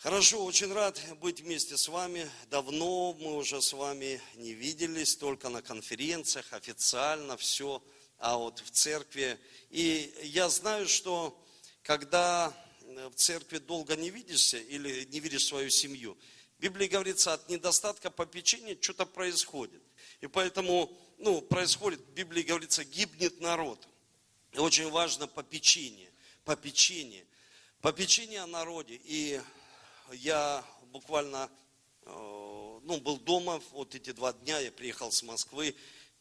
Хорошо, очень рад быть вместе с вами. Давно мы уже с вами не виделись, только на конференциях, официально все, а вот в церкви. И я знаю, что когда в церкви долго не видишься или не видишь свою семью, в Библии говорится, от недостатка попечения что-то происходит. И поэтому, ну, происходит, в Библии говорится, гибнет народ. И очень важно попечение, попечение, попечение о народе. И я буквально э, ну, был дома вот эти два дня, я приехал с Москвы.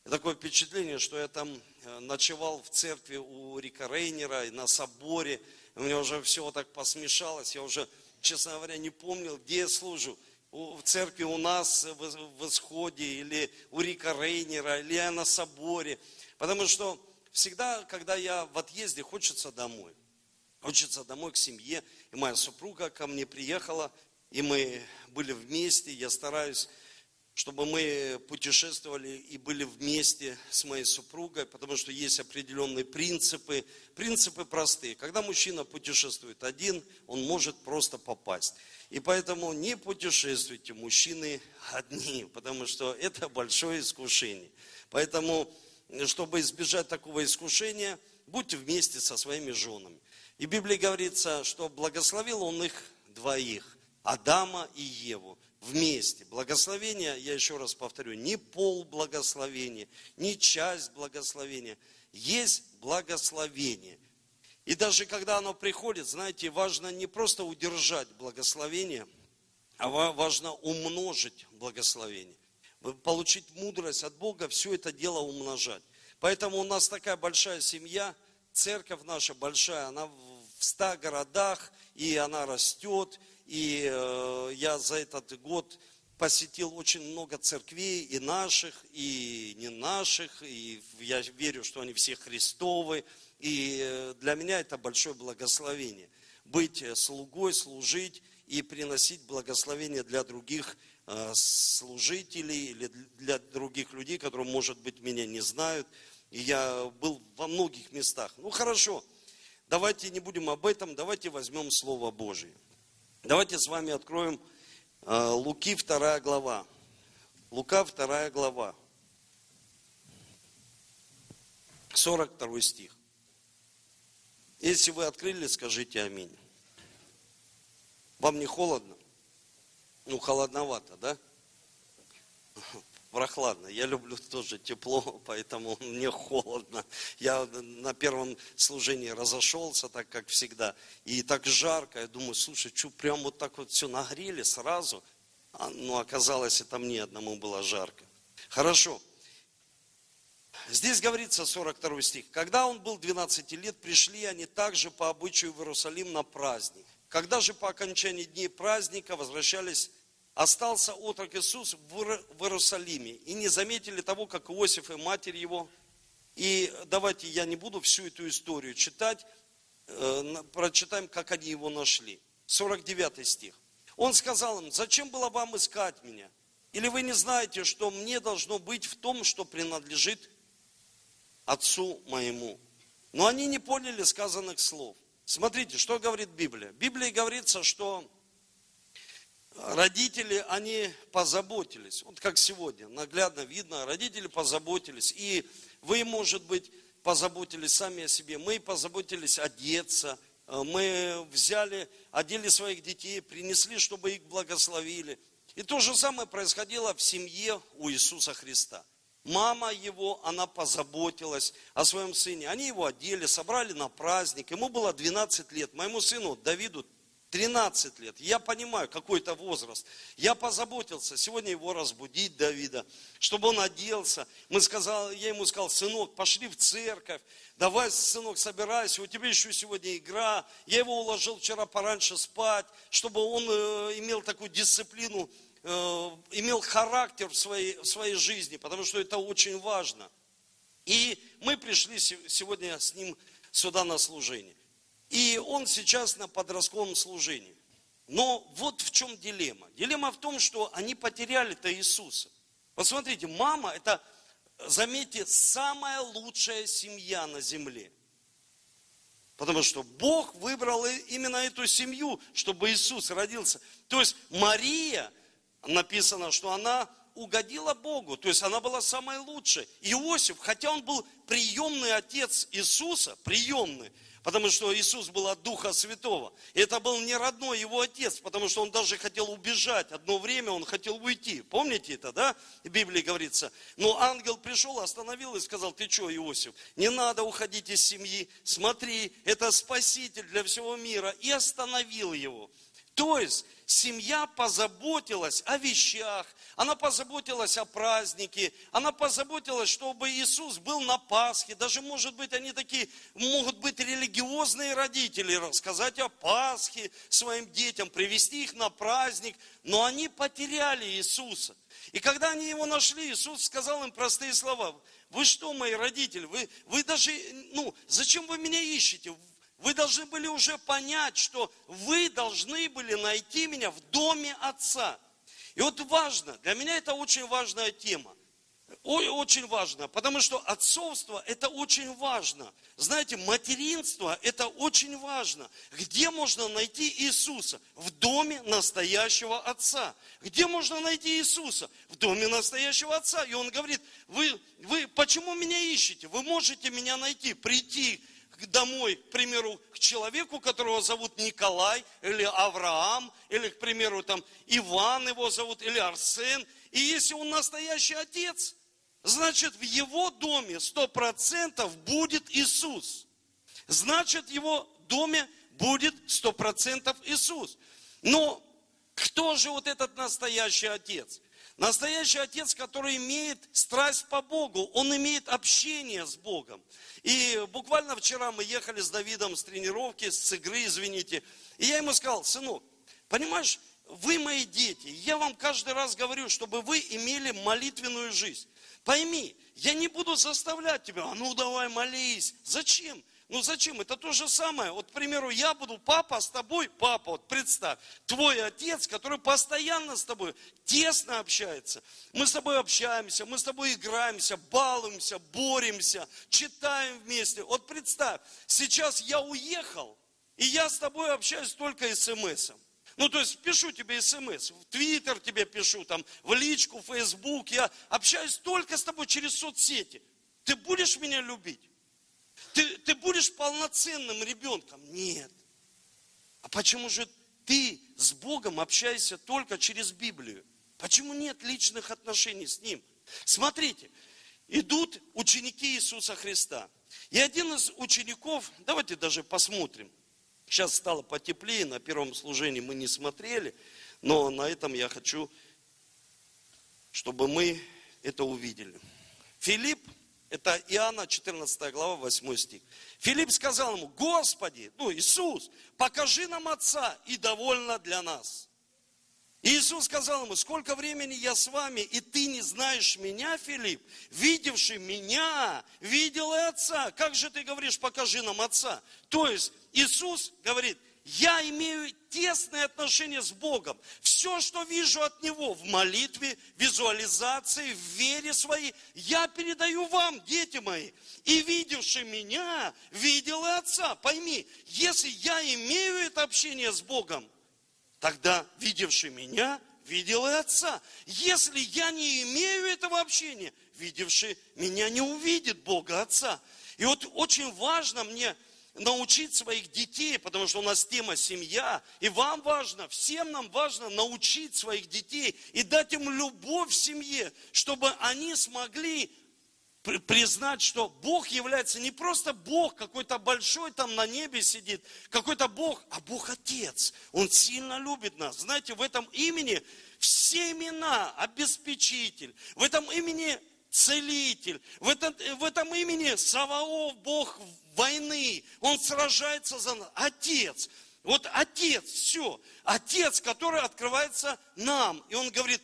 И такое впечатление, что я там э, ночевал в церкви у Рика Рейнера и на соборе. У меня уже все так посмешалось, я уже, честно говоря, не помнил, где я служу. В церкви у нас в исходе, или у Рика Рейнера, или я на соборе. Потому что всегда, когда я в отъезде, хочется домой. Хочется домой к семье. И моя супруга ко мне приехала, и мы были вместе. Я стараюсь, чтобы мы путешествовали и были вместе с моей супругой, потому что есть определенные принципы. Принципы простые. Когда мужчина путешествует один, он может просто попасть. И поэтому не путешествуйте, мужчины, одни, потому что это большое искушение. Поэтому, чтобы избежать такого искушения, будьте вместе со своими женами. И в Библии говорится, что благословил он их двоих, Адама и Еву, вместе. Благословение, я еще раз повторю, не пол благословения, не часть благословения. Есть благословение. И даже когда оно приходит, знаете, важно не просто удержать благословение, а важно умножить благословение. Получить мудрость от Бога, все это дело умножать. Поэтому у нас такая большая семья, церковь наша большая, она в ста городах, и она растет. И э, я за этот год посетил очень много церквей, и наших, и не наших, и я верю, что они все Христовы. И э, для меня это большое благословение. Быть слугой, служить и приносить благословение для других э, служителей или для других людей, которые, может быть, меня не знают. И я был во многих местах. Ну хорошо, Давайте не будем об этом, давайте возьмем Слово Божие. Давайте с вами откроем э, Луки 2 глава. Лука 2 глава. 42 стих. Если вы открыли, скажите аминь. Вам не холодно? Ну, холодновато, да? Прохладно. Я люблю тоже тепло, поэтому мне холодно. Я на первом служении разошелся, так как всегда. И так жарко. Я думаю, слушай, что прям вот так вот все нагрели сразу. А, ну, оказалось, это мне одному было жарко. Хорошо. Здесь говорится 42 стих. Когда он был 12 лет, пришли они также по обычаю в Иерусалим на праздник. Когда же по окончании дней праздника возвращались остался отрок Иисус в Иерусалиме. И не заметили того, как Иосиф и матерь его. И давайте я не буду всю эту историю читать, э, прочитаем, как они его нашли. 49 стих. Он сказал им, зачем было вам искать меня? Или вы не знаете, что мне должно быть в том, что принадлежит отцу моему? Но они не поняли сказанных слов. Смотрите, что говорит Библия. В Библии говорится, что родители, они позаботились. Вот как сегодня, наглядно видно, родители позаботились. И вы, может быть, позаботились сами о себе. Мы позаботились одеться. Э, мы взяли, одели своих детей, принесли, чтобы их благословили. И то же самое происходило в семье у Иисуса Христа. Мама его, она позаботилась о своем сыне. Они его одели, собрали на праздник. Ему было 12 лет. Моему сыну Давиду 13 лет. Я понимаю, какой то возраст. Я позаботился сегодня его разбудить, Давида, чтобы он оделся. Мы сказали, я ему сказал, сынок, пошли в церковь. Давай, сынок, собирайся, у тебя еще сегодня игра. Я его уложил вчера пораньше спать, чтобы он э, имел такую дисциплину, э, имел характер в своей, в своей жизни, потому что это очень важно. И мы пришли сегодня с ним сюда на служение. И он сейчас на подростковом служении. Но вот в чем дилемма. Дилемма в том, что они потеряли-то Иисуса. Посмотрите, мама это, заметьте, самая лучшая семья на земле. Потому что Бог выбрал именно эту семью, чтобы Иисус родился. То есть Мария, написано, что она угодила Богу, то есть она была самой лучшей. Иосиф, хотя он был приемный отец Иисуса, приемный, потому что Иисус был от Духа Святого. И это был не родной его отец, потому что он даже хотел убежать. Одно время он хотел уйти. Помните это, да? В Библии говорится. Но ангел пришел, остановил и сказал, ты что, Иосиф, не надо уходить из семьи. Смотри, это спаситель для всего мира. И остановил его. То есть семья позаботилась о вещах, она позаботилась о празднике, она позаботилась, чтобы Иисус был на Пасхе. Даже, может быть, они такие, могут быть религиозные родители, рассказать о Пасхе своим детям, привести их на праздник. Но они потеряли Иисуса. И когда они его нашли, Иисус сказал им простые слова. Вы что, мои родители, вы, вы даже, ну, зачем вы меня ищете? Вы должны были уже понять, что вы должны были найти меня в доме Отца. И вот важно, для меня это очень важная тема. Очень важно, потому что отцовство это очень важно. Знаете, материнство это очень важно. Где можно найти Иисуса? В доме настоящего отца. Где можно найти Иисуса? В доме настоящего отца. И он говорит, вы, вы почему меня ищете? Вы можете меня найти, прийти домой, к примеру, к человеку, которого зовут Николай, или Авраам, или, к примеру, там Иван его зовут, или Арсен. И если он настоящий отец, значит, в его доме сто процентов будет Иисус. Значит, в его доме будет сто процентов Иисус. Но кто же вот этот настоящий отец? Настоящий отец, который имеет страсть по Богу, он имеет общение с Богом. И буквально вчера мы ехали с Давидом с тренировки, с игры, извините. И я ему сказал, сынок, понимаешь, вы мои дети, я вам каждый раз говорю, чтобы вы имели молитвенную жизнь. Пойми, я не буду заставлять тебя, а ну давай молись. Зачем? Ну зачем? Это то же самое. Вот, к примеру, я буду папа с тобой, папа, вот представь, твой отец, который постоянно с тобой тесно общается. Мы с тобой общаемся, мы с тобой играемся, балуемся, боремся, читаем вместе. Вот представь, сейчас я уехал, и я с тобой общаюсь только смс-ом. Ну, то есть пишу тебе смс, в Твиттер тебе пишу, там, в личку, в Фейсбук. Я общаюсь только с тобой через соцсети. Ты будешь меня любить? Ты, ты будешь полноценным ребенком? Нет. А почему же ты с Богом общаешься только через Библию? Почему нет личных отношений с Ним? Смотрите, идут ученики Иисуса Христа. И один из учеников, давайте даже посмотрим. Сейчас стало потеплее, на первом служении мы не смотрели, но на этом я хочу, чтобы мы это увидели. Филипп это Иоанна 14 глава, 8 стих. Филипп сказал ему, Господи, ну Иисус, покажи нам Отца, и довольно для нас. И Иисус сказал ему, сколько времени я с вами, и ты не знаешь меня, Филипп? Видевший меня, видел и Отца. Как же ты говоришь, покажи нам Отца? То есть Иисус говорит, я имею тесные отношения с Богом. Все, что вижу от Него в молитве, визуализации, в вере своей, я передаю вам, дети мои. И видевший меня, видел и Отца. Пойми, если я имею это общение с Богом, тогда видевший меня, видел и Отца. Если я не имею этого общения, видевший меня не увидит Бога Отца. И вот очень важно мне научить своих детей, потому что у нас тема семья, и вам важно, всем нам важно научить своих детей и дать им любовь в семье, чтобы они смогли признать, что Бог является не просто Бог какой-то большой там на небе сидит, какой-то Бог, а Бог Отец. Он сильно любит нас. Знаете, в этом имени все имена, обеспечитель, в этом имени целитель, в этом, в этом имени Саваоф, Бог войны, он сражается за нас. Отец. Вот отец, все. Отец, который открывается нам. И он говорит,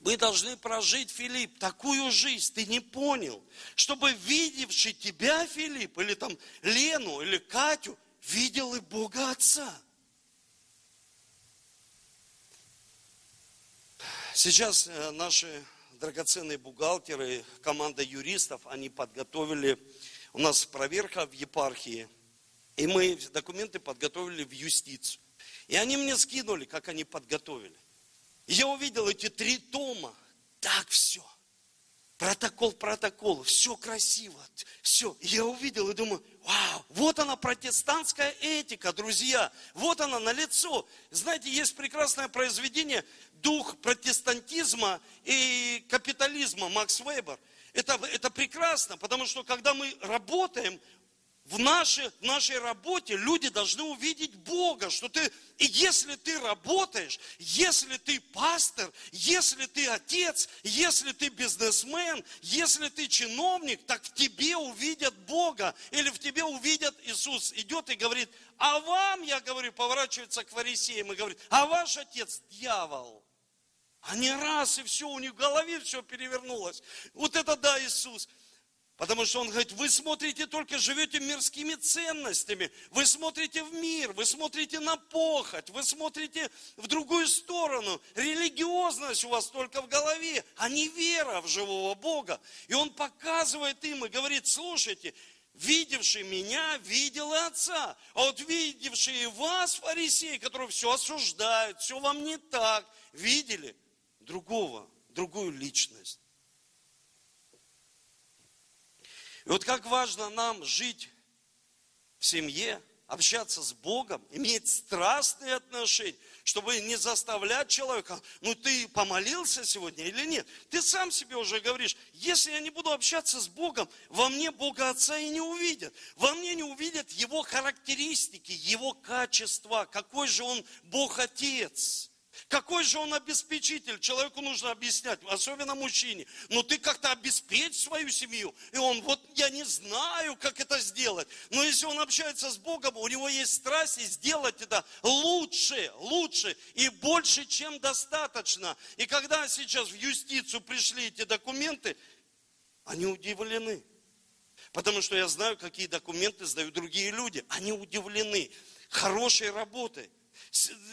мы должны прожить, Филипп, такую жизнь, ты не понял, чтобы видевший тебя, Филипп, или там Лену, или Катю, видел и Бога Отца. Сейчас э, наши драгоценные бухгалтеры, команда юристов, они подготовили у нас проверка в епархии. И мы документы подготовили в юстицию. И они мне скинули, как они подготовили. Я увидел эти три тома. Так все. Протокол, протокол, все красиво, все. Я увидел и думаю, вау, вот она протестантская этика, друзья, вот она на лицо. Знаете, есть прекрасное произведение «Дух протестантизма и капитализма» Макс Вебер. Это, это прекрасно, потому что когда мы работаем, в нашей, в нашей работе люди должны увидеть Бога, что ты, и если ты работаешь, если ты пастор, если ты отец, если ты бизнесмен, если ты чиновник, так в тебе увидят Бога, или в тебе увидят Иисус. Идет и говорит, а вам, я говорю, поворачивается к фарисеям и говорит, а ваш отец дьявол. Не раз, и все, у них в голове все перевернулось. Вот это да, Иисус. Потому что он говорит, вы смотрите только, живете мирскими ценностями, вы смотрите в мир, вы смотрите на похоть, вы смотрите в другую сторону. Религиозность у вас только в голове, а не вера в живого Бога. И он показывает им и говорит, слушайте, видевший меня, видел и Отца. А вот видевшие вас, фарисеи, которые все осуждают, все вам не так, видели другого, другую личность. И вот как важно нам жить в семье, общаться с Богом, иметь страстные отношения, чтобы не заставлять человека, ну ты помолился сегодня или нет. Ты сам себе уже говоришь, если я не буду общаться с Богом, во мне Бога Отца и не увидят. Во мне не увидят Его характеристики, Его качества, какой же Он Бог Отец. Какой же он обеспечитель? Человеку нужно объяснять, особенно мужчине. Но ты как-то обеспечь свою семью. И он, вот я не знаю, как это сделать. Но если он общается с Богом, у него есть страсть и сделать это лучше, лучше и больше, чем достаточно. И когда сейчас в юстицию пришли эти документы, они удивлены. Потому что я знаю, какие документы сдают другие люди. Они удивлены хорошей работой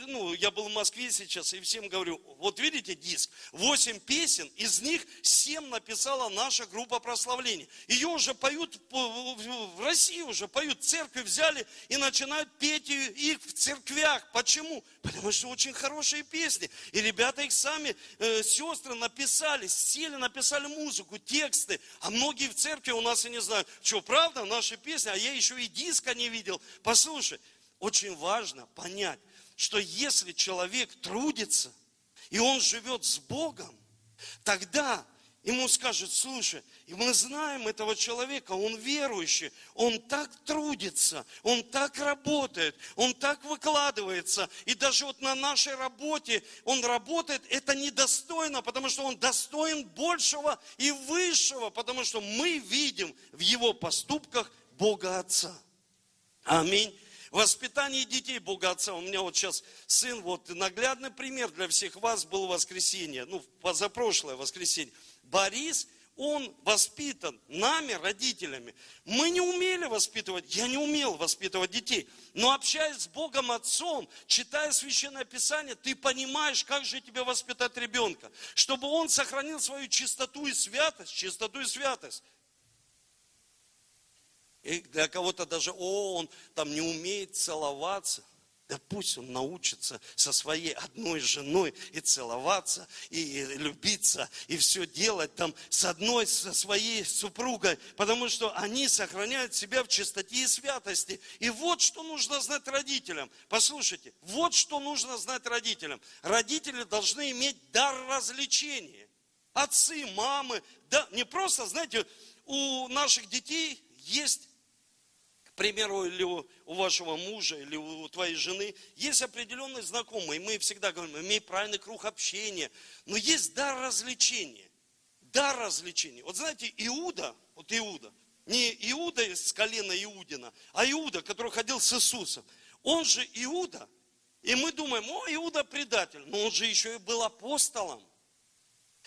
ну, я был в Москве сейчас и всем говорю, вот видите диск, 8 песен, из них 7 написала наша группа прославления. Ее уже поют, в России уже поют, церкви взяли и начинают петь их в церквях. Почему? Потому что очень хорошие песни. И ребята их сами, э, сестры написали, сели, написали музыку, тексты. А многие в церкви у нас и не знают, что правда, наши песни, а я еще и диска не видел. Послушай, очень важно понять, что если человек трудится, и он живет с Богом, тогда ему скажут, слушай, и мы знаем этого человека, он верующий, он так трудится, он так работает, он так выкладывается, и даже вот на нашей работе он работает, это недостойно, потому что он достоин большего и высшего, потому что мы видим в его поступках Бога Отца. Аминь. Воспитание детей Бога Отца. У меня вот сейчас сын, вот наглядный пример для всех вас был воскресенье, ну, позапрошлое воскресенье. Борис, он воспитан нами, родителями. Мы не умели воспитывать, я не умел воспитывать детей. Но общаясь с Богом Отцом, читая Священное Писание, ты понимаешь, как же тебе воспитать ребенка. Чтобы он сохранил свою чистоту и святость, чистоту и святость. И для кого-то даже, о, он там не умеет целоваться. Да пусть он научится со своей одной женой и целоваться, и любиться, и все делать там с одной, со своей супругой, потому что они сохраняют себя в чистоте и святости. И вот что нужно знать родителям. Послушайте, вот что нужно знать родителям. Родители должны иметь дар развлечения. Отцы, мамы, да, не просто, знаете, у наших детей есть примеру, или у, вашего мужа, или у твоей жены, есть определенные знакомые. Мы всегда говорим, имей правильный круг общения. Но есть дар развлечения. Дар развлечения. Вот знаете, Иуда, вот Иуда, не Иуда из колена Иудина, а Иуда, который ходил с Иисусом. Он же Иуда. И мы думаем, о, Иуда предатель. Но он же еще и был апостолом.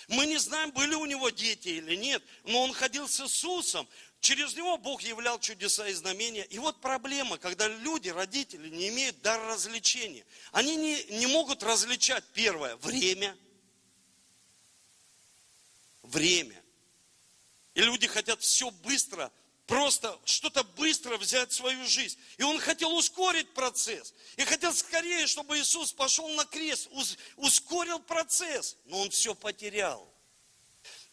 Мы не знаем, были у него дети или нет, но он ходил с Иисусом. Через него Бог являл чудеса и знамения. И вот проблема, когда люди, родители не имеют дар развлечения. Они не, не могут различать, первое, время. Время. И люди хотят все быстро просто что-то быстро взять в свою жизнь. И он хотел ускорить процесс. И хотел скорее, чтобы Иисус пошел на крест, ускорил процесс. Но он все потерял.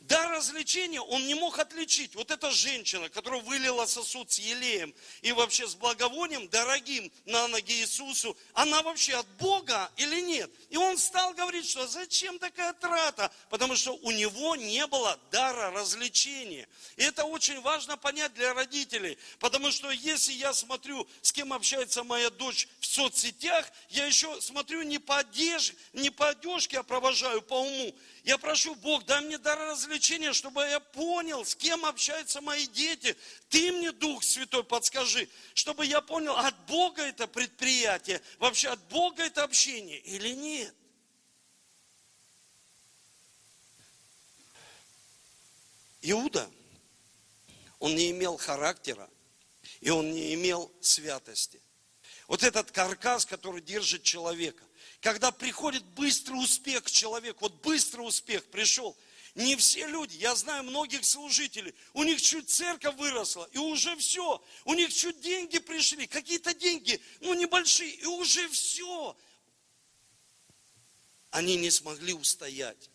Дар развлечения он не мог отличить. Вот эта женщина, которая вылила сосуд с елеем и вообще с благовонием, дорогим на ноги Иисусу, она вообще от Бога или нет? И он стал говорить, что зачем такая трата? Потому что у него не было дара развлечения. И это очень важно понять для родителей. Потому что если я смотрю, с кем общается моя дочь в соцсетях, я еще смотрю не по одежде, не по одежке, а провожаю по уму. Я прошу, Бог, дай мне дар развлечения, чтобы я понял, с кем общаются мои дети. Ты мне, Дух Святой, подскажи, чтобы я понял, от Бога это предприятие, вообще от Бога это общение или нет. Иуда, он не имел характера, и он не имел святости. Вот этот каркас, который держит человека. Когда приходит быстрый успех к человеку, вот быстрый успех пришел, не все люди, я знаю многих служителей, у них чуть церковь выросла, и уже все, у них чуть деньги пришли, какие-то деньги, ну небольшие, и уже все. Они не смогли устоять.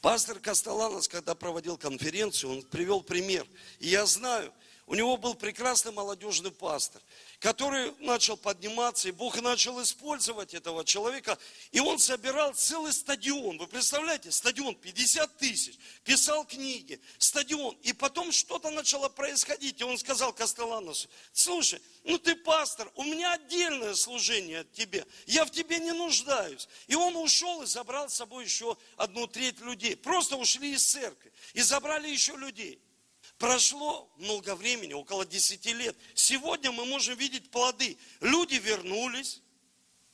Пастор Костоланос, когда проводил конференцию, он привел пример. И я знаю, у него был прекрасный молодежный пастор который начал подниматься, и Бог начал использовать этого человека, и он собирал целый стадион. Вы представляете, стадион 50 тысяч, писал книги, стадион. И потом что-то начало происходить, и он сказал Кастеланосу, слушай, ну ты пастор, у меня отдельное служение от тебя, я в тебе не нуждаюсь. И он ушел и забрал с собой еще одну треть людей. Просто ушли из церкви и забрали еще людей. Прошло много времени, около 10 лет. Сегодня мы можем видеть плоды. Люди вернулись.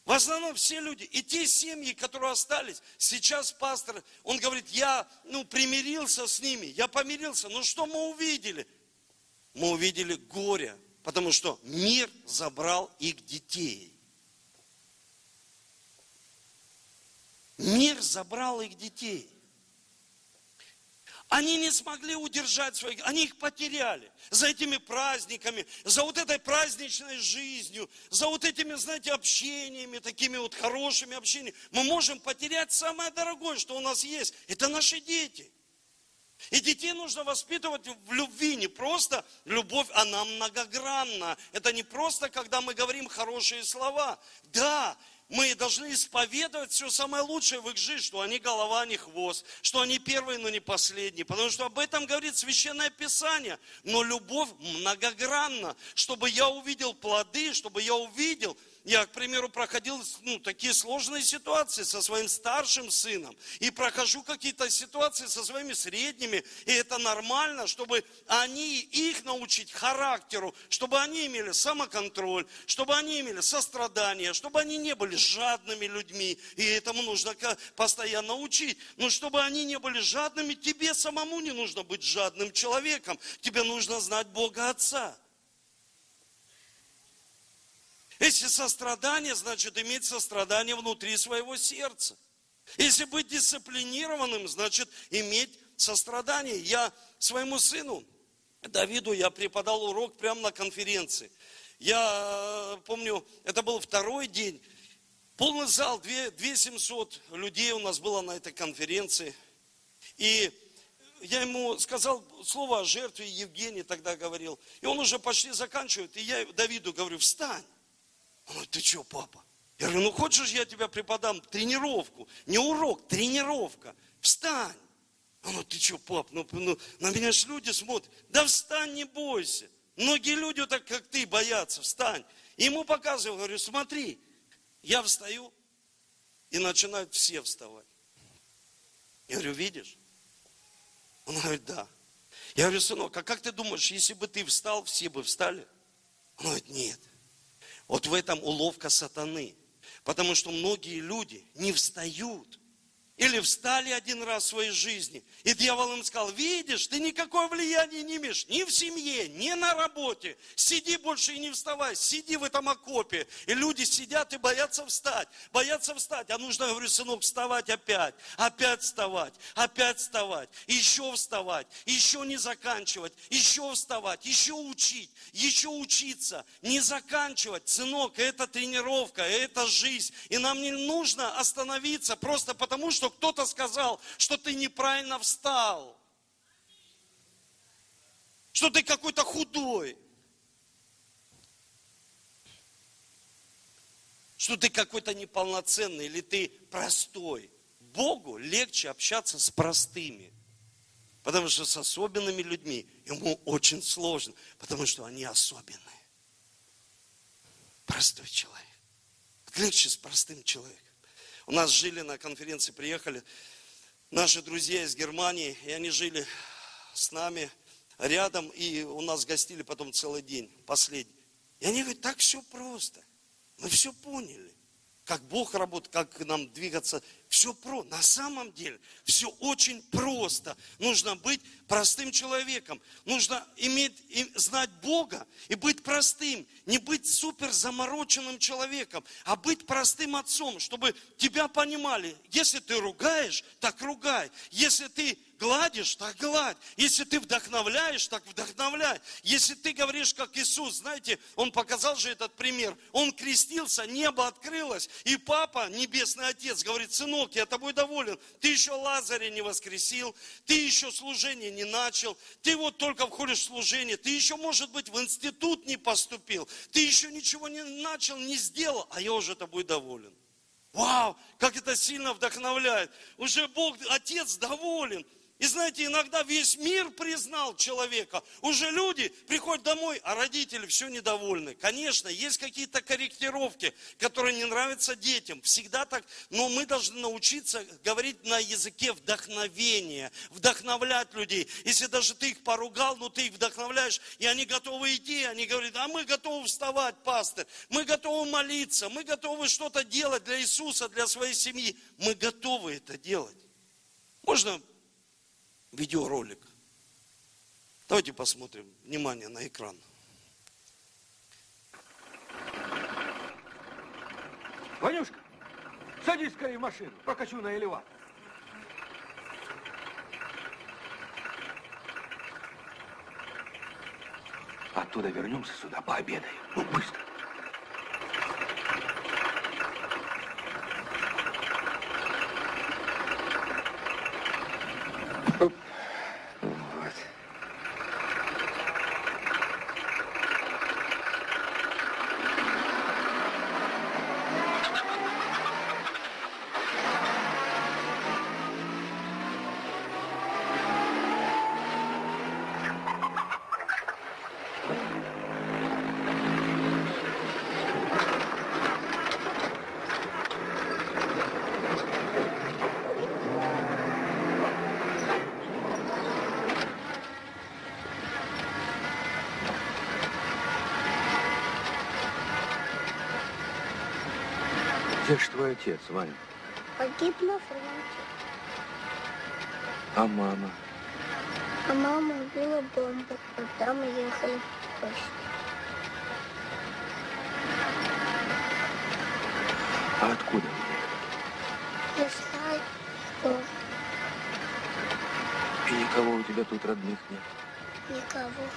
В основном все люди. И те семьи, которые остались. Сейчас пастор, он говорит, я ну, примирился с ними, я помирился. Но что мы увидели? Мы увидели горе, потому что мир забрал их детей. Мир забрал их детей. Они не смогли удержать своих, они их потеряли. За этими праздниками, за вот этой праздничной жизнью, за вот этими, знаете, общениями, такими вот хорошими общениями. Мы можем потерять самое дорогое, что у нас есть. Это наши дети. И детей нужно воспитывать в любви, не просто любовь, она многогранна. Это не просто, когда мы говорим хорошие слова. Да, мы должны исповедовать все самое лучшее в их жизни, что они голова, а не хвост, что они первые, но не последние. Потому что об этом говорит Священное Писание. Но любовь многогранна, чтобы я увидел плоды, чтобы я увидел, я, к примеру, проходил ну, такие сложные ситуации со своим старшим сыном. И прохожу какие-то ситуации со своими средними. И это нормально, чтобы они, их научить характеру, чтобы они имели самоконтроль, чтобы они имели сострадание, чтобы они не были жадными людьми. И этому нужно постоянно учить. Но чтобы они не были жадными, тебе самому не нужно быть жадным человеком. Тебе нужно знать Бога Отца. Если сострадание, значит иметь сострадание внутри своего сердца. Если быть дисциплинированным, значит иметь сострадание. Я своему сыну, Давиду, я преподал урок прямо на конференции. Я э, помню, это был второй день. Полный зал, 2700 людей у нас было на этой конференции. И я ему сказал слово о жертве, Евгений тогда говорил. И он уже почти заканчивает. И я Давиду говорю, встань. Он говорит, ты что, папа? Я говорю, ну хочешь, я тебя преподам тренировку? Не урок, тренировка. Встань. Он говорит, ты что, пап, ну, ну на меня же люди смотрят. Да встань, не бойся. Многие люди так, как ты, боятся. Встань. И ему показываю, говорю, смотри. Я встаю, и начинают все вставать. Я говорю, видишь? Он говорит, да. Я говорю, сынок, а как ты думаешь, если бы ты встал, все бы встали? Он говорит, нет. Вот в этом уловка сатаны. Потому что многие люди не встают, или встали один раз в своей жизни, и дьявол им сказал, видишь, ты никакое влияние не имеешь ни в семье, ни на работе. Сиди больше и не вставай, сиди в этом окопе. И люди сидят и боятся встать, боятся встать. А нужно, говорю, сынок, вставать опять, опять вставать, опять вставать, еще вставать, еще не заканчивать, еще вставать, еще учить, еще учиться, не заканчивать. Сынок, это тренировка, это жизнь. И нам не нужно остановиться просто потому, что что кто-то сказал, что ты неправильно встал, что ты какой-то худой, что ты какой-то неполноценный или ты простой. Богу легче общаться с простыми, потому что с особенными людьми ему очень сложно, потому что они особенные. Простой человек. Легче с простым человеком. У нас жили на конференции, приехали наши друзья из Германии, и они жили с нами рядом, и у нас гостили потом целый день, последний. И они говорят, так все просто. Мы все поняли, как Бог работает, как нам двигаться. Все про. На самом деле все очень просто. Нужно быть простым человеком. Нужно иметь, знать Бога и быть простым. Не быть супер замороченным человеком, а быть простым отцом, чтобы тебя понимали. Если ты ругаешь, так ругай. Если ты гладишь, так гладь. Если ты вдохновляешь, так вдохновляй. Если ты говоришь, как Иисус, знаете, Он показал же этот пример. Он крестился, небо открылось, и Папа, Небесный Отец, говорит, сынок, я тобой доволен. Ты еще Лазаря не воскресил, ты еще служение не начал, ты вот только входишь в служение, ты еще, может быть, в институт не поступил, ты еще ничего не начал, не сделал, а я уже тобой доволен. Вау, как это сильно вдохновляет. Уже Бог, Отец доволен. И знаете, иногда весь мир признал человека. Уже люди приходят домой, а родители все недовольны. Конечно, есть какие-то корректировки, которые не нравятся детям. Всегда так. Но мы должны научиться говорить на языке вдохновения, вдохновлять людей. Если даже ты их поругал, но ты их вдохновляешь, и они готовы идти, они говорят, а мы готовы вставать, пастор, мы готовы молиться, мы готовы что-то делать для Иисуса, для своей семьи. Мы готовы это делать. Можно видеоролик. Давайте посмотрим. Внимание на экран. Ванюшка, садись скорее в машину, прокачу на элеватор. Оттуда вернемся сюда, пообедаем. Ну, быстро. Где же твой отец, Ваня? Погиб на фронте. А мама? А мама убила бомбу, когда мы ехали в почту. А откуда? Не знаю, кто. И никого у тебя тут родных нет? Никого.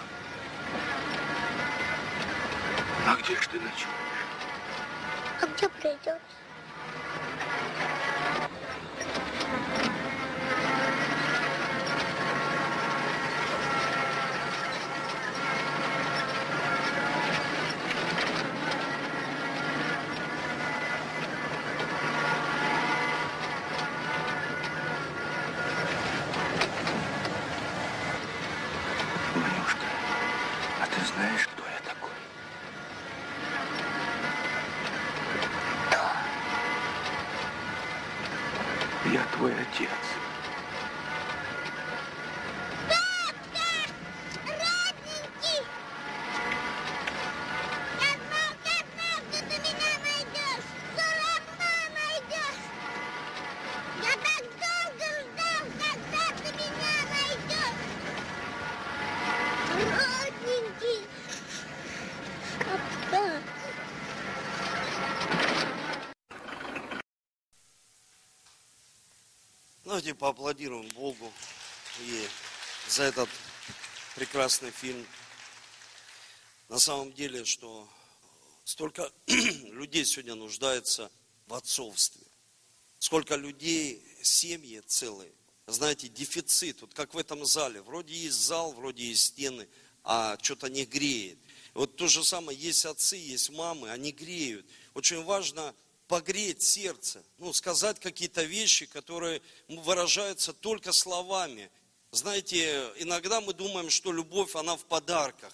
А где ж ты ночуешь? А где придется? Ванюшка, Давайте поаплодируем Богу и за этот прекрасный фильм. На самом деле, что столько людей сегодня нуждается в отцовстве. Сколько людей, семьи целые. Знаете, дефицит. Вот как в этом зале. Вроде есть зал, вроде есть стены, а что-то не греет. Вот то же самое, есть отцы, есть мамы, они греют. Очень важно погреть сердце, ну, сказать какие-то вещи, которые выражаются только словами. Знаете, иногда мы думаем, что любовь, она в подарках.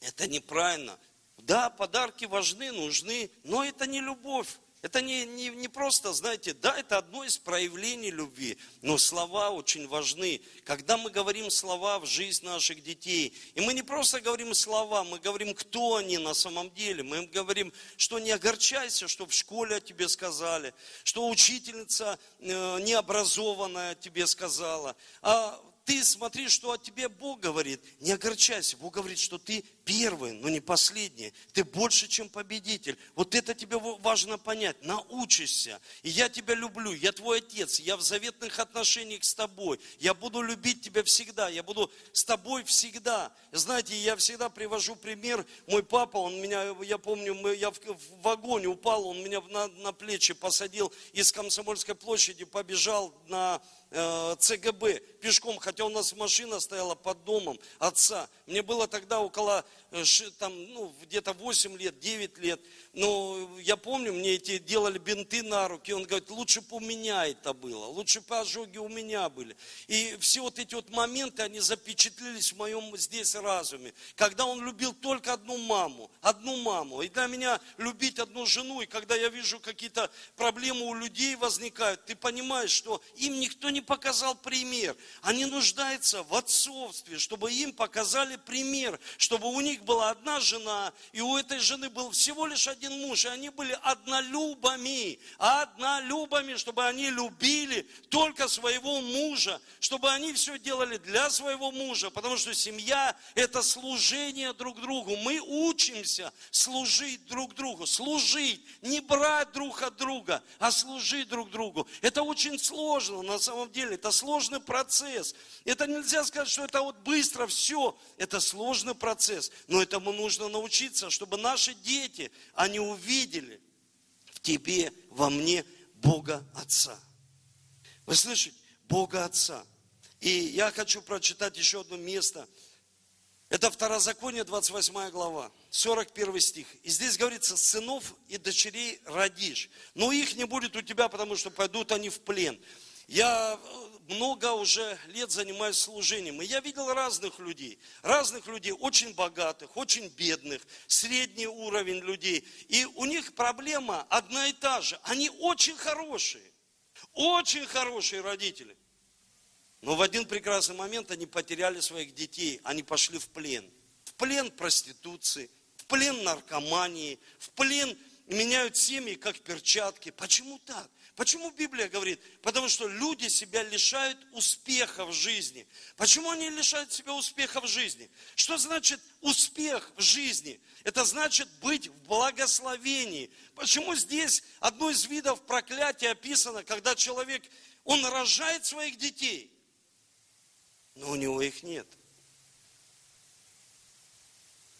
Это неправильно. Да, подарки важны, нужны, но это не любовь. Это не, не, не просто, знаете, да, это одно из проявлений любви, но слова очень важны. Когда мы говорим слова в жизнь наших детей, и мы не просто говорим слова, мы говорим, кто они на самом деле. Мы им говорим, что не огорчайся, что в школе о тебе сказали, что учительница э, необразованная тебе сказала, а ты смотри, что о тебе Бог говорит. Не огорчайся. Бог говорит, что ты первый, но не последний. Ты больше, чем победитель. Вот это тебе важно понять. Научишься. И я тебя люблю. Я твой отец. Я в заветных отношениях с тобой. Я буду любить тебя всегда. Я буду с тобой всегда. Знаете, я всегда привожу пример. Мой папа, он меня, я помню, мы, я в, в вагоне упал, он меня на, на плечи посадил из Комсомольской площади, побежал на Э, ЦГБ пешком, хотя у нас машина стояла под домом отца. Мне было тогда около, там, ну, где-то 8 лет, 9 лет. Но я помню, мне эти делали бинты на руки. Он говорит, лучше бы у меня это было, лучше бы ожоги у меня были. И все вот эти вот моменты, они запечатлелись в моем здесь разуме. Когда он любил только одну маму, одну маму. И для меня любить одну жену, и когда я вижу какие-то проблемы у людей возникают, ты понимаешь, что им никто не показал пример. Они нуждаются в отцовстве, чтобы им показали пример, чтобы у них была одна жена, и у этой жены был всего лишь один муж, и они были однолюбами, однолюбами, чтобы они любили только своего мужа, чтобы они все делали для своего мужа, потому что семья – это служение друг другу. Мы учимся служить друг другу, служить, не брать друг от друга, а служить друг другу. Это очень сложно на самом деле, это сложный процесс. Это нельзя сказать, что это вот быстро все, это сложный процесс, но этому нужно научиться, чтобы наши дети, они увидели в тебе, во мне Бога Отца. Вы слышите? Бога Отца. И я хочу прочитать еще одно место. Это Второзаконие, 28 глава, 41 стих. И здесь говорится, сынов и дочерей родишь, но их не будет у тебя, потому что пойдут они в плен. Я много уже лет занимаюсь служением, и я видел разных людей, разных людей, очень богатых, очень бедных, средний уровень людей. И у них проблема одна и та же. Они очень хорошие, очень хорошие родители. Но в один прекрасный момент они потеряли своих детей, они пошли в плен. В плен проституции, в плен наркомании, в плен меняют семьи, как перчатки. Почему так? Почему Библия говорит? Потому что люди себя лишают успеха в жизни. Почему они лишают себя успеха в жизни? Что значит успех в жизни? Это значит быть в благословении. Почему здесь одно из видов проклятия описано, когда человек, он рожает своих детей, но у него их нет.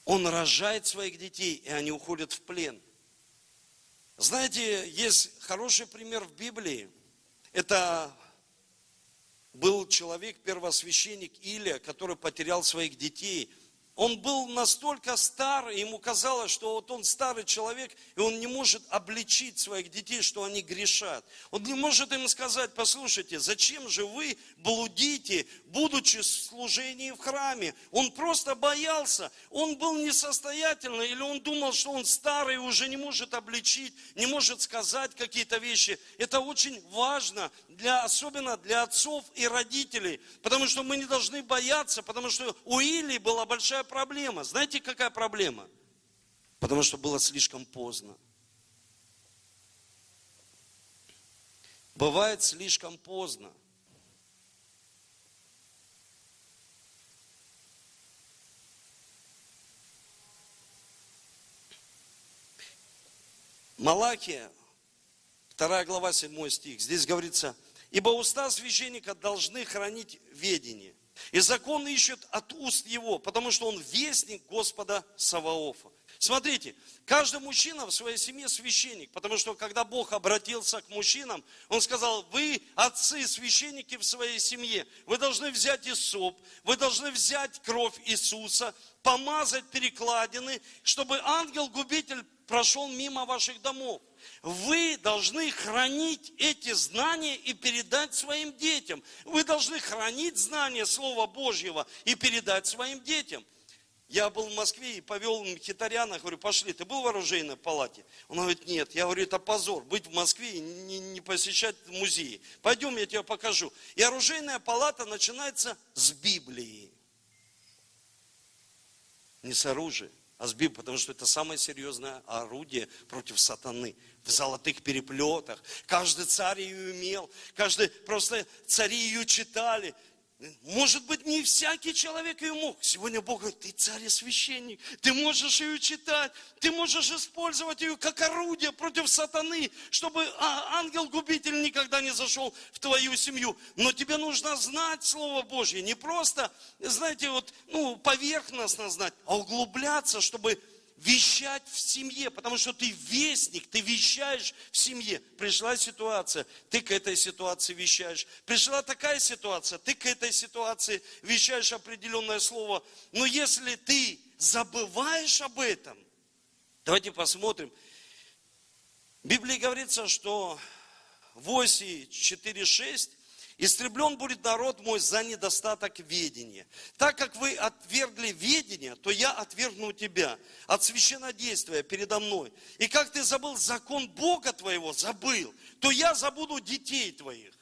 Он рожает своих детей, и они уходят в плен – знаете, есть хороший пример в Библии. Это был человек, первосвященник Илия, который потерял своих детей – он был настолько стар, ему казалось, что вот он старый человек, и он не может обличить своих детей, что они грешат. Он не может им сказать, послушайте, зачем же вы блудите, будучи в служении в храме? Он просто боялся, он был несостоятельный, или он думал, что он старый, уже не может обличить, не может сказать какие-то вещи. Это очень важно, для, особенно для отцов и родителей, потому что мы не должны бояться, потому что у Илии была большая проблема. Знаете, какая проблема? Потому что было слишком поздно. Бывает слишком поздно. Малакия, 2 глава, 7 стих. Здесь говорится, Ибо уста священника должны хранить ведение. И закон ищет от уст его, потому что он вестник Господа Саваофа. Смотрите, каждый мужчина в своей семье священник, потому что когда Бог обратился к мужчинам, Он сказал, вы отцы, священники в своей семье, вы должны взять Исоп, вы должны взять кровь Иисуса, помазать перекладины, чтобы ангел-губитель прошел мимо ваших домов. Вы должны хранить эти знания и передать своим детям. Вы должны хранить знания Слова Божьего и передать своим детям. Я был в Москве и повел Мхитаряна, говорю, пошли, ты был в оружейной палате? Он говорит, нет. Я говорю, это позор, быть в Москве и не, не посещать музеи. Пойдем, я тебе покажу. И оружейная палата начинается с Библии. Не с оружия, а потому что это самое серьезное орудие против сатаны. В золотых переплетах. Каждый царь ее имел, каждый, просто цари ее читали. Может быть, не всякий человек ее мог. Сегодня Бог говорит, ты царь и священник, ты можешь ее читать, ты можешь использовать ее как орудие против сатаны, чтобы а, ангел-губитель никогда не зашел в твою семью. Но тебе нужно знать Слово Божье, не просто, знаете, вот, ну, поверхностно знать, а углубляться, чтобы вещать в семье, потому что ты вестник, ты вещаешь в семье. Пришла ситуация, ты к этой ситуации вещаешь. Пришла такая ситуация, ты к этой ситуации вещаешь определенное слово. Но если ты забываешь об этом, давайте посмотрим. В Библии говорится, что в оси 4.6 Истреблен будет народ мой за недостаток ведения. Так как вы отвергли ведение, то я отвергну тебя от священнодействия передо мной. И как ты забыл закон Бога твоего, забыл, то я забуду детей твоих.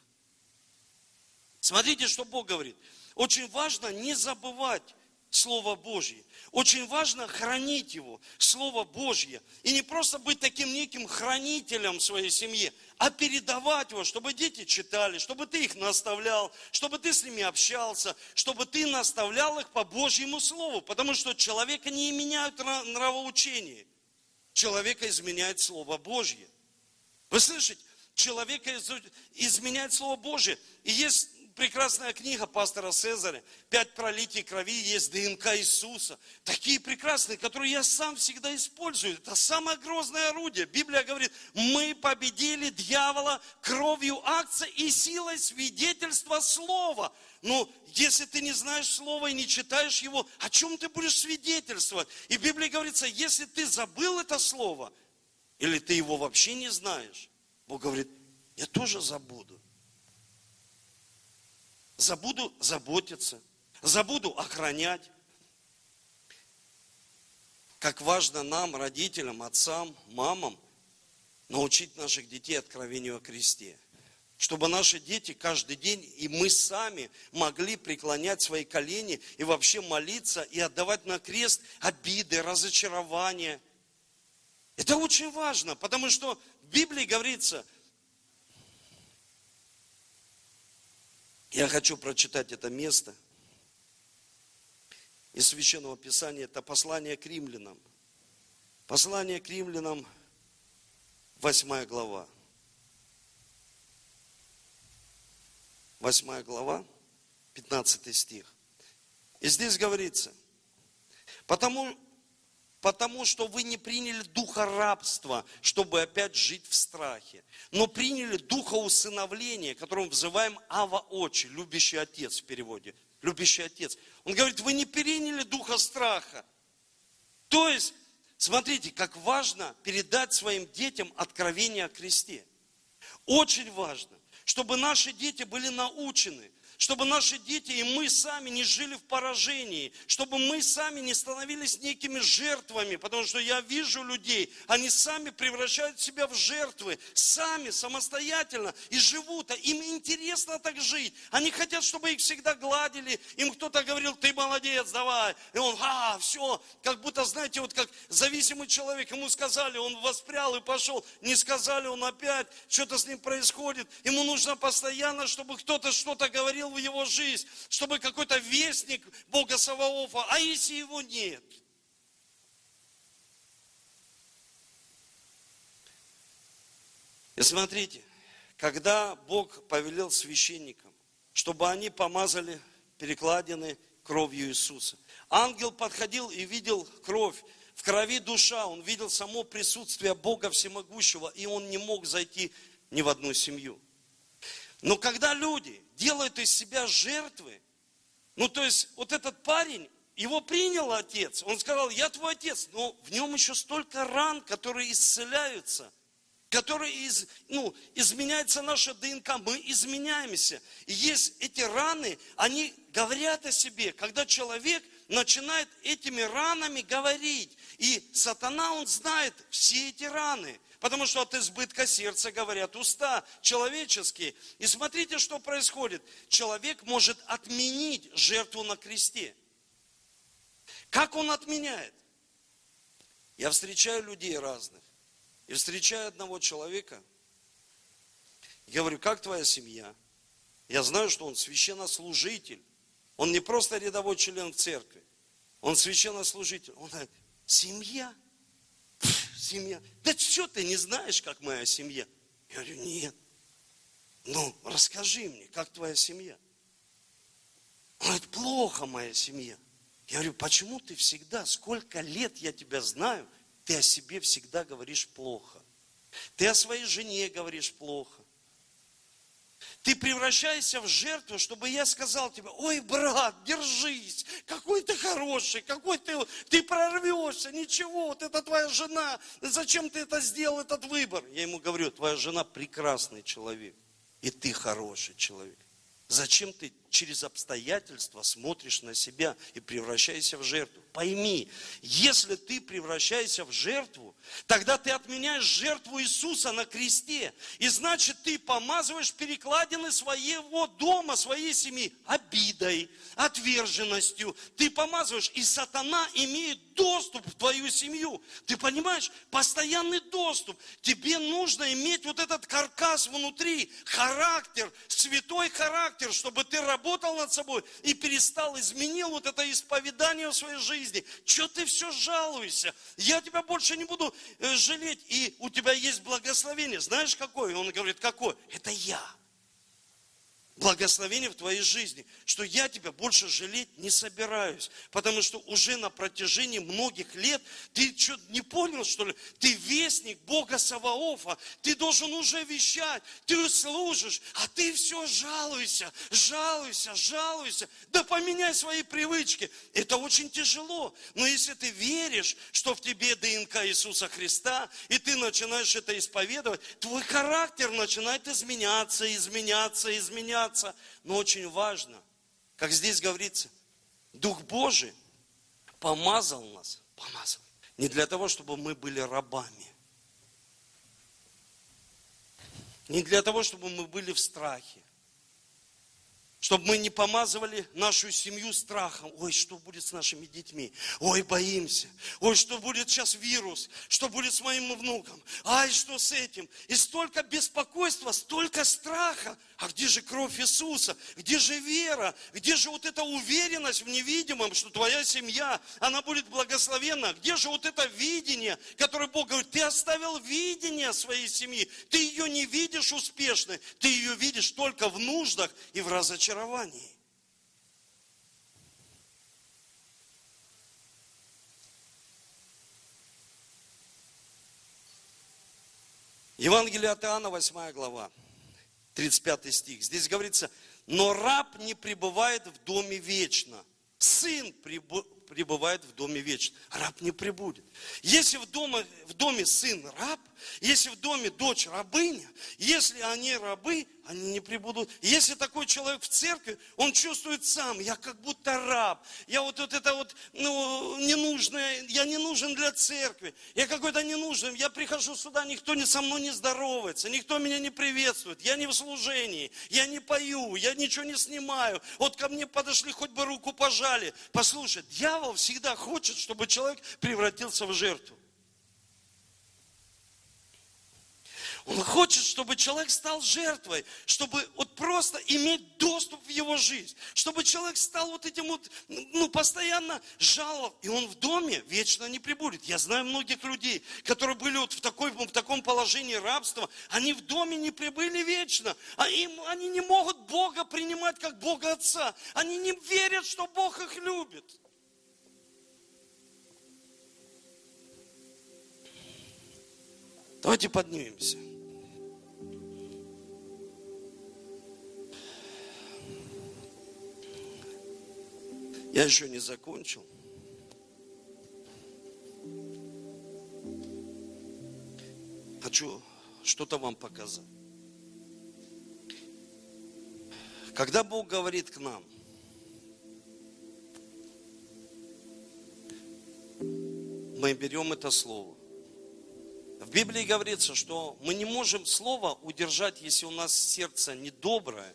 Смотрите, что Бог говорит. Очень важно не забывать Слово Божье. Очень важно хранить его, Слово Божье. И не просто быть таким неким хранителем своей семье, а передавать его, чтобы дети читали, чтобы ты их наставлял, чтобы ты с ними общался, чтобы ты наставлял их по Божьему Слову. Потому что человека не меняют нравоучение. Человека изменяет Слово Божье. Вы слышите? Человека изменяет Слово Божье. И есть прекрасная книга пастора Цезаря. Пять пролитий крови есть ДНК Иисуса. Такие прекрасные, которые я сам всегда использую. Это самое грозное орудие. Библия говорит, мы победили дьявола кровью акция и силой свидетельства слова. Но если ты не знаешь слова и не читаешь его, о чем ты будешь свидетельствовать? И в Библии говорится, если ты забыл это слово, или ты его вообще не знаешь, Бог говорит, я тоже забуду забуду заботиться, забуду охранять. Как важно нам, родителям, отцам, мамам, научить наших детей откровению о кресте. Чтобы наши дети каждый день и мы сами могли преклонять свои колени и вообще молиться и отдавать на крест обиды, разочарования. Это очень важно, потому что в Библии говорится – Я хочу прочитать это место из Священного Писания. Это послание к римлянам. Послание к римлянам, 8 глава. 8 глава, 15 стих. И здесь говорится, потому потому что вы не приняли духа рабства, чтобы опять жить в страхе, но приняли духа усыновления, которым взываем Ава Очи, любящий отец в переводе, любящий отец. Он говорит, вы не приняли духа страха. То есть, смотрите, как важно передать своим детям откровение о кресте. Очень важно, чтобы наши дети были научены – чтобы наши дети и мы сами не жили в поражении, чтобы мы сами не становились некими жертвами, потому что я вижу людей, они сами превращают себя в жертвы, сами, самостоятельно, и живут, а им интересно так жить. Они хотят, чтобы их всегда гладили, им кто-то говорил, ты молодец, давай, и он, а, все, как будто, знаете, вот как зависимый человек, ему сказали, он воспрял и пошел, не сказали, он опять, что-то с ним происходит, ему нужно постоянно, чтобы кто-то что-то говорил в его жизнь, чтобы какой-то вестник Бога Саваофа, а если его нет? И смотрите, когда Бог повелел священникам, чтобы они помазали перекладины кровью Иисуса. Ангел подходил и видел кровь, в крови душа, он видел само присутствие Бога Всемогущего, и он не мог зайти ни в одну семью. Но когда люди делают из себя жертвы, ну то есть вот этот парень, его принял отец, он сказал, я твой отец, но в нем еще столько ран, которые исцеляются, которые из, ну, изменяется наша ДНК, мы изменяемся. И есть эти раны, они говорят о себе, когда человек начинает этими ранами говорить. И сатана, он знает все эти раны. Потому что от избытка сердца говорят уста человеческие. И смотрите, что происходит. Человек может отменить жертву на кресте. Как он отменяет? Я встречаю людей разных. И встречаю одного человека. И говорю, как твоя семья? Я знаю, что он священнослужитель. Он не просто рядовой член церкви. Он священнослужитель. Он говорит, семья? семья. Да что ты не знаешь, как моя семья? Я говорю, нет. Ну, расскажи мне, как твоя семья? Он говорит, плохо моя семья. Я говорю, почему ты всегда, сколько лет я тебя знаю, ты о себе всегда говоришь плохо. Ты о своей жене говоришь плохо. Ты превращаешься в жертву, чтобы я сказал тебе, ой, брат, держись, какой ты хороший, какой ты, ты прорвешься, ничего, вот это твоя жена, зачем ты это сделал, этот выбор? Я ему говорю, твоя жена прекрасный человек, и ты хороший человек. Зачем ты через обстоятельства смотришь на себя и превращаешься в жертву? Пойми, если ты превращаешься в жертву, тогда ты отменяешь жертву Иисуса на кресте. И значит, ты помазываешь перекладины своего дома, своей семьи обидой, отверженностью. Ты помазываешь, и сатана имеет доступ в твою семью. Ты понимаешь? Постоянный доступ. Тебе нужно иметь вот этот каркас внутри, характер, святой характер, чтобы ты работал над собой и перестал, изменил вот это исповедание в своей жизни. Что ты все жалуешься? Я тебя больше не буду э, жалеть. И у тебя есть благословение. Знаешь какое? Он говорит, какое? Это я благословение в твоей жизни, что я тебя больше жалеть не собираюсь, потому что уже на протяжении многих лет ты что, не понял, что ли? Ты вестник Бога Саваофа, ты должен уже вещать, ты служишь, а ты все жалуешься, жалуешься, жалуешься, да поменяй свои привычки. Это очень тяжело, но если ты веришь, что в тебе ДНК Иисуса Христа, и ты начинаешь это исповедовать, твой характер начинает изменяться, изменяться, изменяться меняться, но очень важно, как здесь говорится, Дух Божий помазал нас, помазал, не для того, чтобы мы были рабами, не для того, чтобы мы были в страхе, чтобы мы не помазывали нашу семью страхом. Ой, что будет с нашими детьми? Ой, боимся. Ой, что будет сейчас вирус? Что будет с моим внуком? Ай, что с этим? И столько беспокойства, столько страха. А где же кровь Иисуса? Где же вера? Где же вот эта уверенность в невидимом, что твоя семья, она будет благословенна? Где же вот это видение, которое Бог говорит, ты оставил видение своей семьи, ты ее не видишь успешной, ты ее видишь только в нуждах и в разочаровании. Евангелие от Иоанна, 8 глава. 35 стих. Здесь говорится, но раб не пребывает в доме вечно. Сын пребывает в доме вечно. Раб не прибудет. Если в доме, в доме сын раб, если в доме дочь рабыня, если они рабы, они не прибудут. Если такой человек в церкви, он чувствует сам, я как будто раб, я вот, вот это вот ну, ненужное, я не нужен для церкви, я какой-то ненужный, я прихожу сюда, никто не со мной не здоровается, никто меня не приветствует, я не в служении, я не пою, я ничего не снимаю, вот ко мне подошли, хоть бы руку пожали. Послушай, дьявол всегда хочет, чтобы человек превратился в жертву. Он хочет, чтобы человек стал жертвой, чтобы вот просто иметь доступ в его жизнь, чтобы человек стал вот этим вот, ну, постоянно жалоб, и он в доме вечно не прибудет. Я знаю многих людей, которые были вот в, такой, в таком положении рабства, они в доме не прибыли вечно, а им, они не могут Бога принимать как Бога Отца, они не верят, что Бог их любит. Давайте поднимемся. Я еще не закончил. Хочу что-то вам показать. Когда Бог говорит к нам, мы берем это слово. В Библии говорится, что мы не можем слово удержать, если у нас сердце недоброе,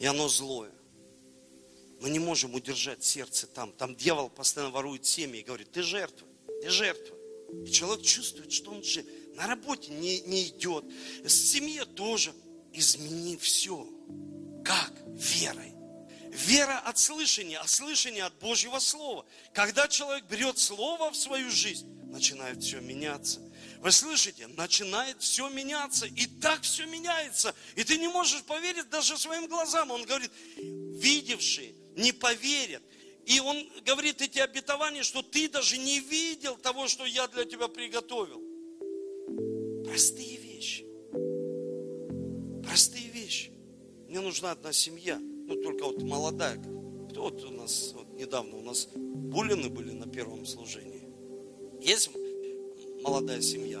и оно злое. Мы не можем удержать сердце там. Там дьявол постоянно ворует семьи и говорит, ты жертва, ты жертва. И человек чувствует, что он же на работе не, не идет, в семье тоже. Измени все. Как? Верой. Вера от слышания, а слышание от Божьего Слова. Когда человек берет Слово в свою жизнь, начинает все меняться. Вы слышите? Начинает все меняться. И так все меняется. И ты не можешь поверить даже своим глазам. Он говорит, видевшие не поверят. И он говорит эти обетования, что ты даже не видел того, что я для тебя приготовил. Простые вещи. Простые вещи. Мне нужна одна семья. Ну, только вот молодая. Кто вот у нас, вот недавно у нас Булины были на первом служении. Есть молодая семья.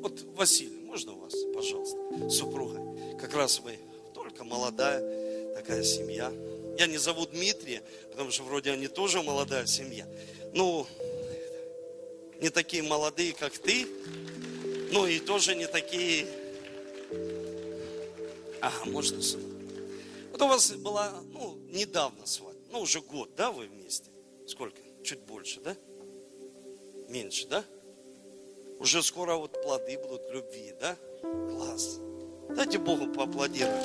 Вот Василий, можно вас, пожалуйста, супруга. Как раз вы только молодая такая семья. Я не зову Дмитрия, потому что вроде они тоже молодая семья. Ну, не такие молодые, как ты, ну и тоже не такие... Ага, можно сюда. Вот у вас была, ну, недавно свадьба, ну, уже год, да, вы вместе? Сколько? Чуть больше, да? Меньше, да? Уже скоро вот плоды будут любви, да? Класс. Дайте Богу поаплодировать.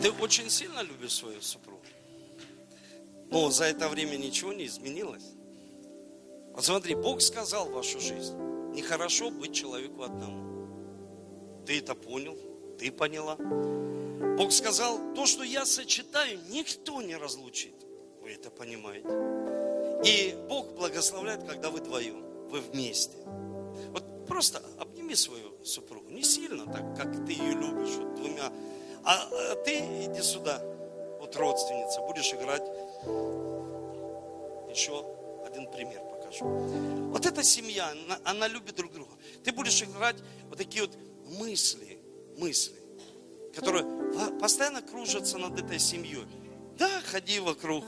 Ты очень сильно любишь свою супругу. Но за это время ничего не изменилось. Вот смотри, Бог сказал вашу жизнь, нехорошо быть человеку одному. Ты это понял, ты поняла. Бог сказал, то, что я сочетаю, никто не разлучит. Вы это понимаете. И Бог благословляет, когда вы вдвоем, вы вместе. Вот просто обними свою супругу, не сильно так, как ты ее любишь, вот двумя. А, а ты иди сюда, вот родственница, будешь играть. Еще один пример покажу. Вот эта семья, она, она любит друг друга. Ты будешь играть вот такие вот мысли, мысли, которые постоянно кружатся над этой семьей. Да, ходи вокруг,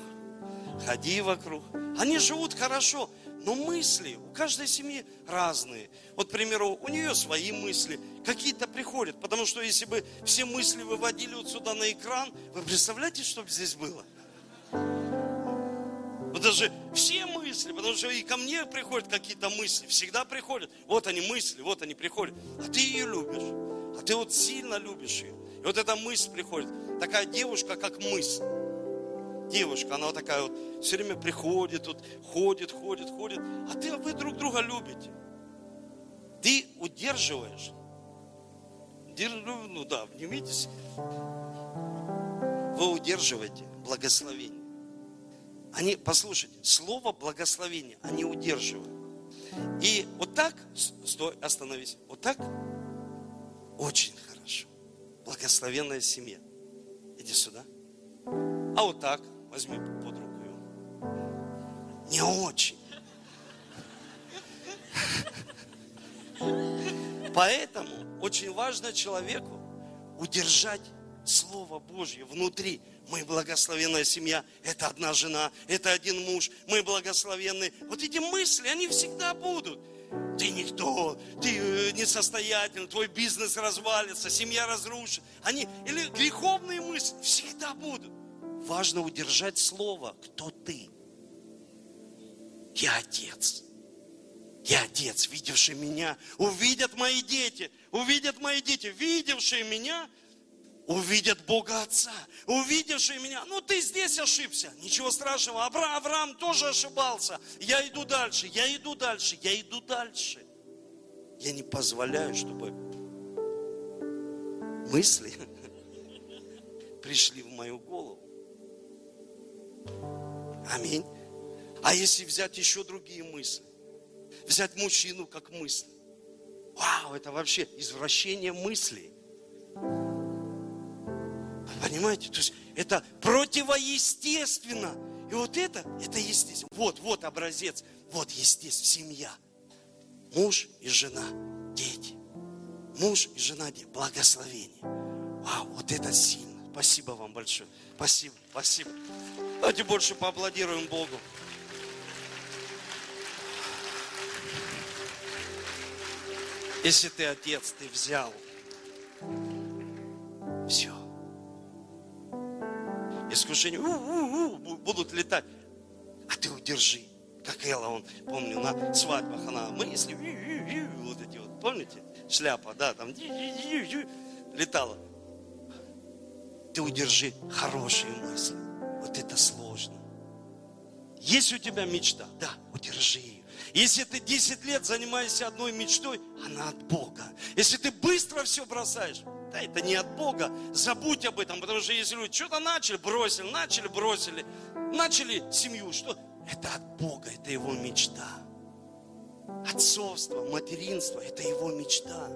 ходи вокруг. Они живут хорошо, но мысли у каждой семьи разные. Вот, к примеру, у нее свои мысли, какие-то приходят. Потому что если бы все мысли выводили вот сюда на экран, вы представляете, что бы здесь было? Вот даже все мысли, потому что и ко мне приходят какие-то мысли, всегда приходят. Вот они мысли, вот они приходят. А ты ее любишь, а ты вот сильно любишь ее. И вот эта мысль приходит, такая девушка, как мысль девушка, она вот такая вот все время приходит, вот ходит, ходит, ходит, а ты, вы друг друга любите. Ты удерживаешь, ну да, обнимитесь, вы удерживаете благословение. Они, послушайте, слово благословение, они удерживают. И вот так, стой, остановись, вот так, очень хорошо. Благословенная семья. Иди сюда. А вот так, возьми под руку его. Не очень. Поэтому очень важно человеку удержать Слово Божье внутри. Мы благословенная семья, это одна жена, это один муж, мы благословенные. Вот эти мысли, они всегда будут. Ты никто, ты э, несостоятельный, твой бизнес развалится, семья разрушится. Они, или греховные мысли всегда будут важно удержать слово, кто ты. Я отец. Я отец, видевший меня. Увидят мои дети, увидят мои дети, видевшие меня, увидят Бога Отца, увидевшие меня. Ну, ты здесь ошибся, ничего страшного. Авраам, Авраам тоже ошибался. Я иду дальше, я иду дальше, я иду дальше. Я не позволяю, чтобы мысли пришли в мою голову. Аминь. А если взять еще другие мысли? Взять мужчину как мысль. Вау, это вообще извращение мыслей. Понимаете? То есть это противоестественно. И вот это, это естественно. Вот, вот образец. Вот естественно, семья. Муж и жена, дети. Муж и жена, дети. Благословение. Вау, вот это сильно. Спасибо вам большое. Спасибо, спасибо. Давайте больше поаплодируем Богу. Если ты отец, ты взял. Искушения у-у-у, будут летать. А ты удержи. Как Элла, он, помню, на свадьбах она мысли, вот эти вот, помните? Шляпа, да, там летала. Ты удержи хорошие мысли. Вот это сложно. Есть у тебя мечта? Да, удержи ее. Если ты 10 лет занимаешься одной мечтой, она от Бога. Если ты быстро все бросаешь, да это не от Бога, забудь об этом, потому что если люди что-то начали, бросили, начали, бросили, начали семью, что? Это от Бога, это его мечта. Отцовство, материнство, это его мечта.